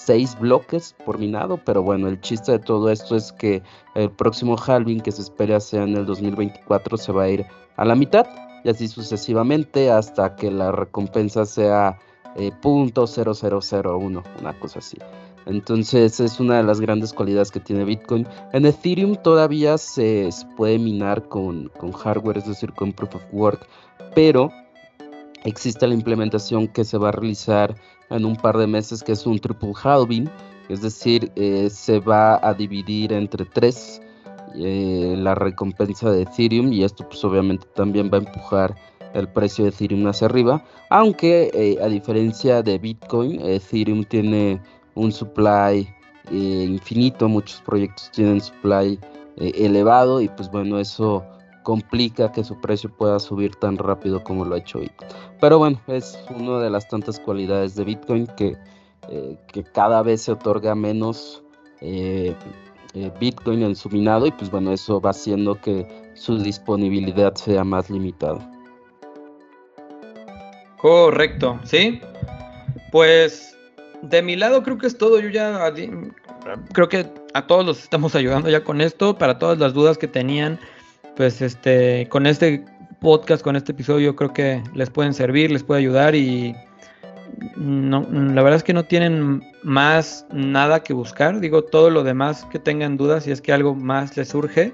[SPEAKER 2] 6 bloques por minado, pero bueno, el chiste de todo esto es que el próximo halving que se espera sea en el 2024 se va a ir a la mitad y así sucesivamente hasta que la recompensa sea eh, .0001, una cosa así. Entonces es una de las grandes cualidades que tiene Bitcoin. En Ethereum todavía se, puede minar con, con, hardware, es decir, con Proof of Work, pero existe la implementación que se va a realizar en un par de meses, que es un triple halving, es decir, eh, se va a dividir entre tres eh, la recompensa de Ethereum y esto pues obviamente también va a empujar el precio de Ethereum hacia arriba, aunque eh, a diferencia de Bitcoin, Ethereum tiene un supply infinito, muchos proyectos tienen supply elevado y pues bueno, eso complica que su precio pueda subir tan rápido como lo ha hecho Bitcoin. Pero bueno, es una de las tantas cualidades de Bitcoin que, eh, cada vez se otorga menos eh, eh, Bitcoin en su minado y pues bueno, eso va haciendo que su disponibilidad sea más limitada.
[SPEAKER 1] Correcto, ¿sí? Pues de mi lado creo que es todo. Yo ya creo que a todos los estamos ayudando ya con esto. Para todas las dudas que tenían, pues este, con este podcast, con este episodio, creo que les pueden servir, les puede ayudar y no, la verdad es que no tienen más nada que buscar. Digo, todo lo demás que tengan dudas, si es que algo más les surge,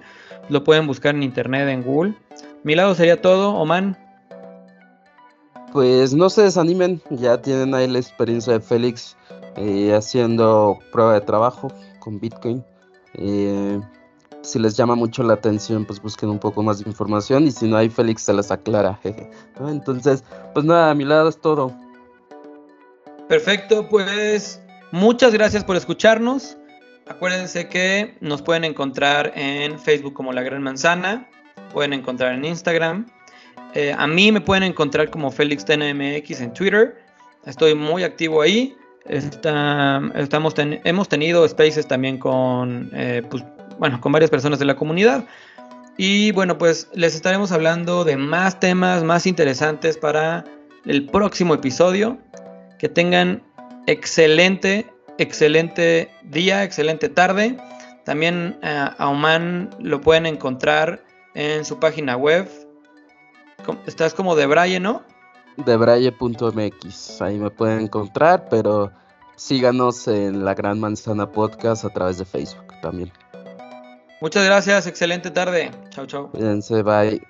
[SPEAKER 1] lo pueden buscar en internet, en Google. Mi lado sería todo, Oman.
[SPEAKER 2] Pues no se desanimen, ya tienen ahí la experiencia de Félix eh, haciendo prueba de trabajo con Bitcoin. Eh, si les llama mucho la atención, pues busquen un poco más de información y si no hay, Félix se las aclara. Entonces, pues nada, a mi lado es todo.
[SPEAKER 1] Perfecto, pues muchas gracias por escucharnos. Acuérdense que nos pueden encontrar en Facebook como La Gran Manzana, pueden encontrar en Instagram. Eh, a mí me pueden encontrar como Félix TNMX en Twitter. Estoy muy activo ahí. estamos hemos tenido spaces también con eh, pues, bueno, con varias personas de la comunidad. Y bueno, pues les estaremos hablando de más temas más interesantes para el próximo episodio. Que tengan excelente, excelente día, excelente tarde. También eh, a Oman lo pueden encontrar en su página web. Estás como de Braille, ¿no?
[SPEAKER 2] Debraille.mx. Ahí me pueden encontrar, pero síganos en la Gran Manzana Podcast a través de Facebook también.
[SPEAKER 1] Muchas gracias, excelente tarde. Chao, chao.
[SPEAKER 2] Cuídense, bye.